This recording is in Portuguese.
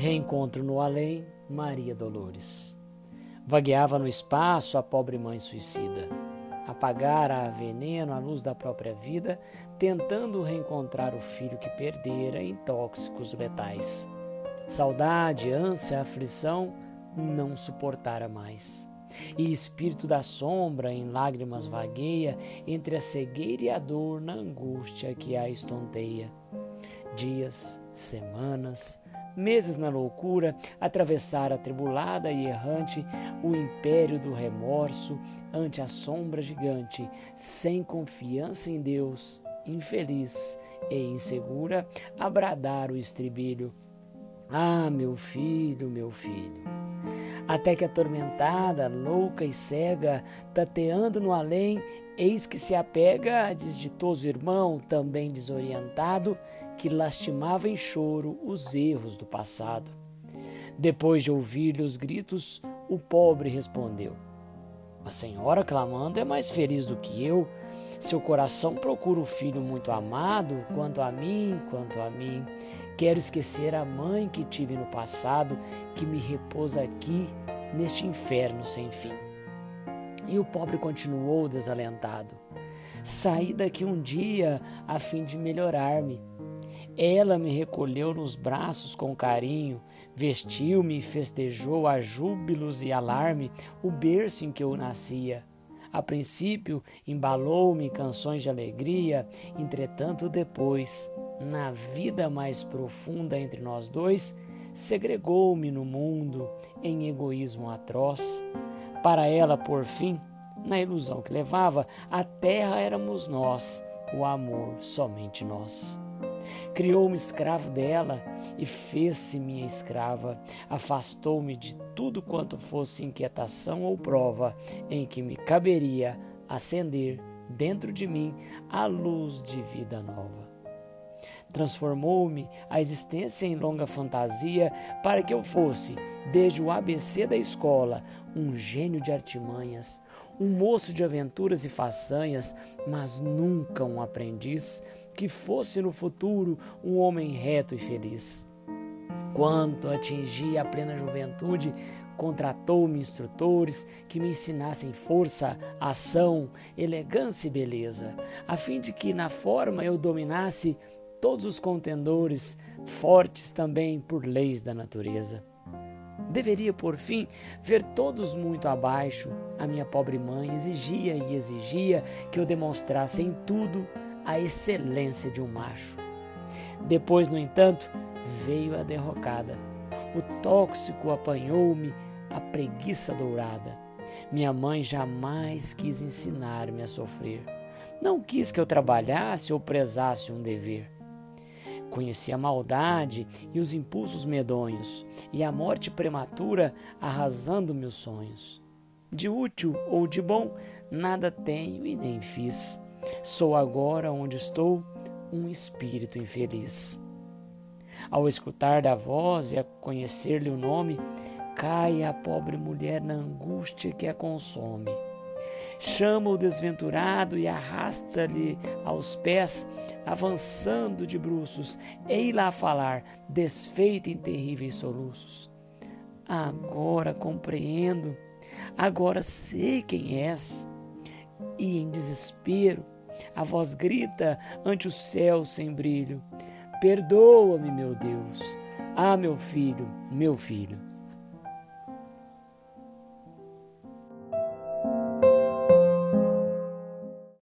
Reencontro no além, Maria Dolores. Vagueava no espaço a pobre mãe suicida. Apagara a veneno à luz da própria vida, tentando reencontrar o filho que perdera em tóxicos letais. Saudade, ânsia, aflição, não suportara mais. E espírito da sombra em lágrimas vagueia entre a cegueira e a dor na angústia que a estonteia. Dias, semanas, meses na loucura, atravessar atribulada e errante o império do remorso ante a sombra gigante, sem confiança em Deus, infeliz e insegura, a bradar o estribilho. Ah, meu filho, meu filho. Até que atormentada, louca e cega, tateando no além, eis que se apega a desditoso irmão, também desorientado, que lastimava em choro os erros do passado. Depois de ouvir-lhe os gritos, o pobre respondeu: A senhora clamando é mais feliz do que eu. Seu coração procura o filho muito amado, quanto a mim, quanto a mim. Quero esquecer a mãe que tive no passado, que me repousa aqui, neste inferno sem fim. E o pobre continuou desalentado. Saí daqui um dia a fim de melhorar-me. Ela me recolheu nos braços com carinho, vestiu-me e festejou a júbilos e alarme o berço em que eu nascia. A princípio, embalou-me canções de alegria, entretanto, depois, na vida mais profunda entre nós dois, segregou-me no mundo em egoísmo atroz. Para ela, por fim, na ilusão que levava, a terra éramos nós, o amor somente nós. Criou-me escravo dela e fez-se minha escrava. Afastou-me de tudo quanto fosse inquietação ou prova em que me caberia acender dentro de mim a luz de vida nova. Transformou-me a existência em longa fantasia para que eu fosse, desde o ABC da escola, um gênio de artimanhas, um moço de aventuras e façanhas, mas nunca um aprendiz, que fosse no futuro um homem reto e feliz. Quando atingi a plena juventude, contratou-me instrutores que me ensinassem força, ação, elegância e beleza, a fim de que na forma eu dominasse todos os contendores, fortes também por leis da natureza. Deveria, por fim, ver todos muito abaixo. A minha pobre mãe exigia e exigia que eu demonstrasse em tudo a excelência de um macho. Depois, no entanto, veio a derrocada. O tóxico apanhou-me, a preguiça dourada. Minha mãe jamais quis ensinar-me a sofrer. Não quis que eu trabalhasse ou prezasse um dever. Conheci a maldade e os impulsos medonhos, e a morte prematura arrasando meus sonhos. De útil ou de bom, nada tenho e nem fiz. Sou agora onde estou, um espírito infeliz. Ao escutar da voz e a conhecer-lhe o nome, cai a pobre mulher na angústia que a consome chama o desventurado e arrasta-lhe aos pés, avançando de bruços, ei lá falar, desfeita em terríveis soluços. Agora compreendo, agora sei quem és. E em desespero, a voz grita ante o céu sem brilho: Perdoa-me, meu Deus. Ah, meu filho, meu filho.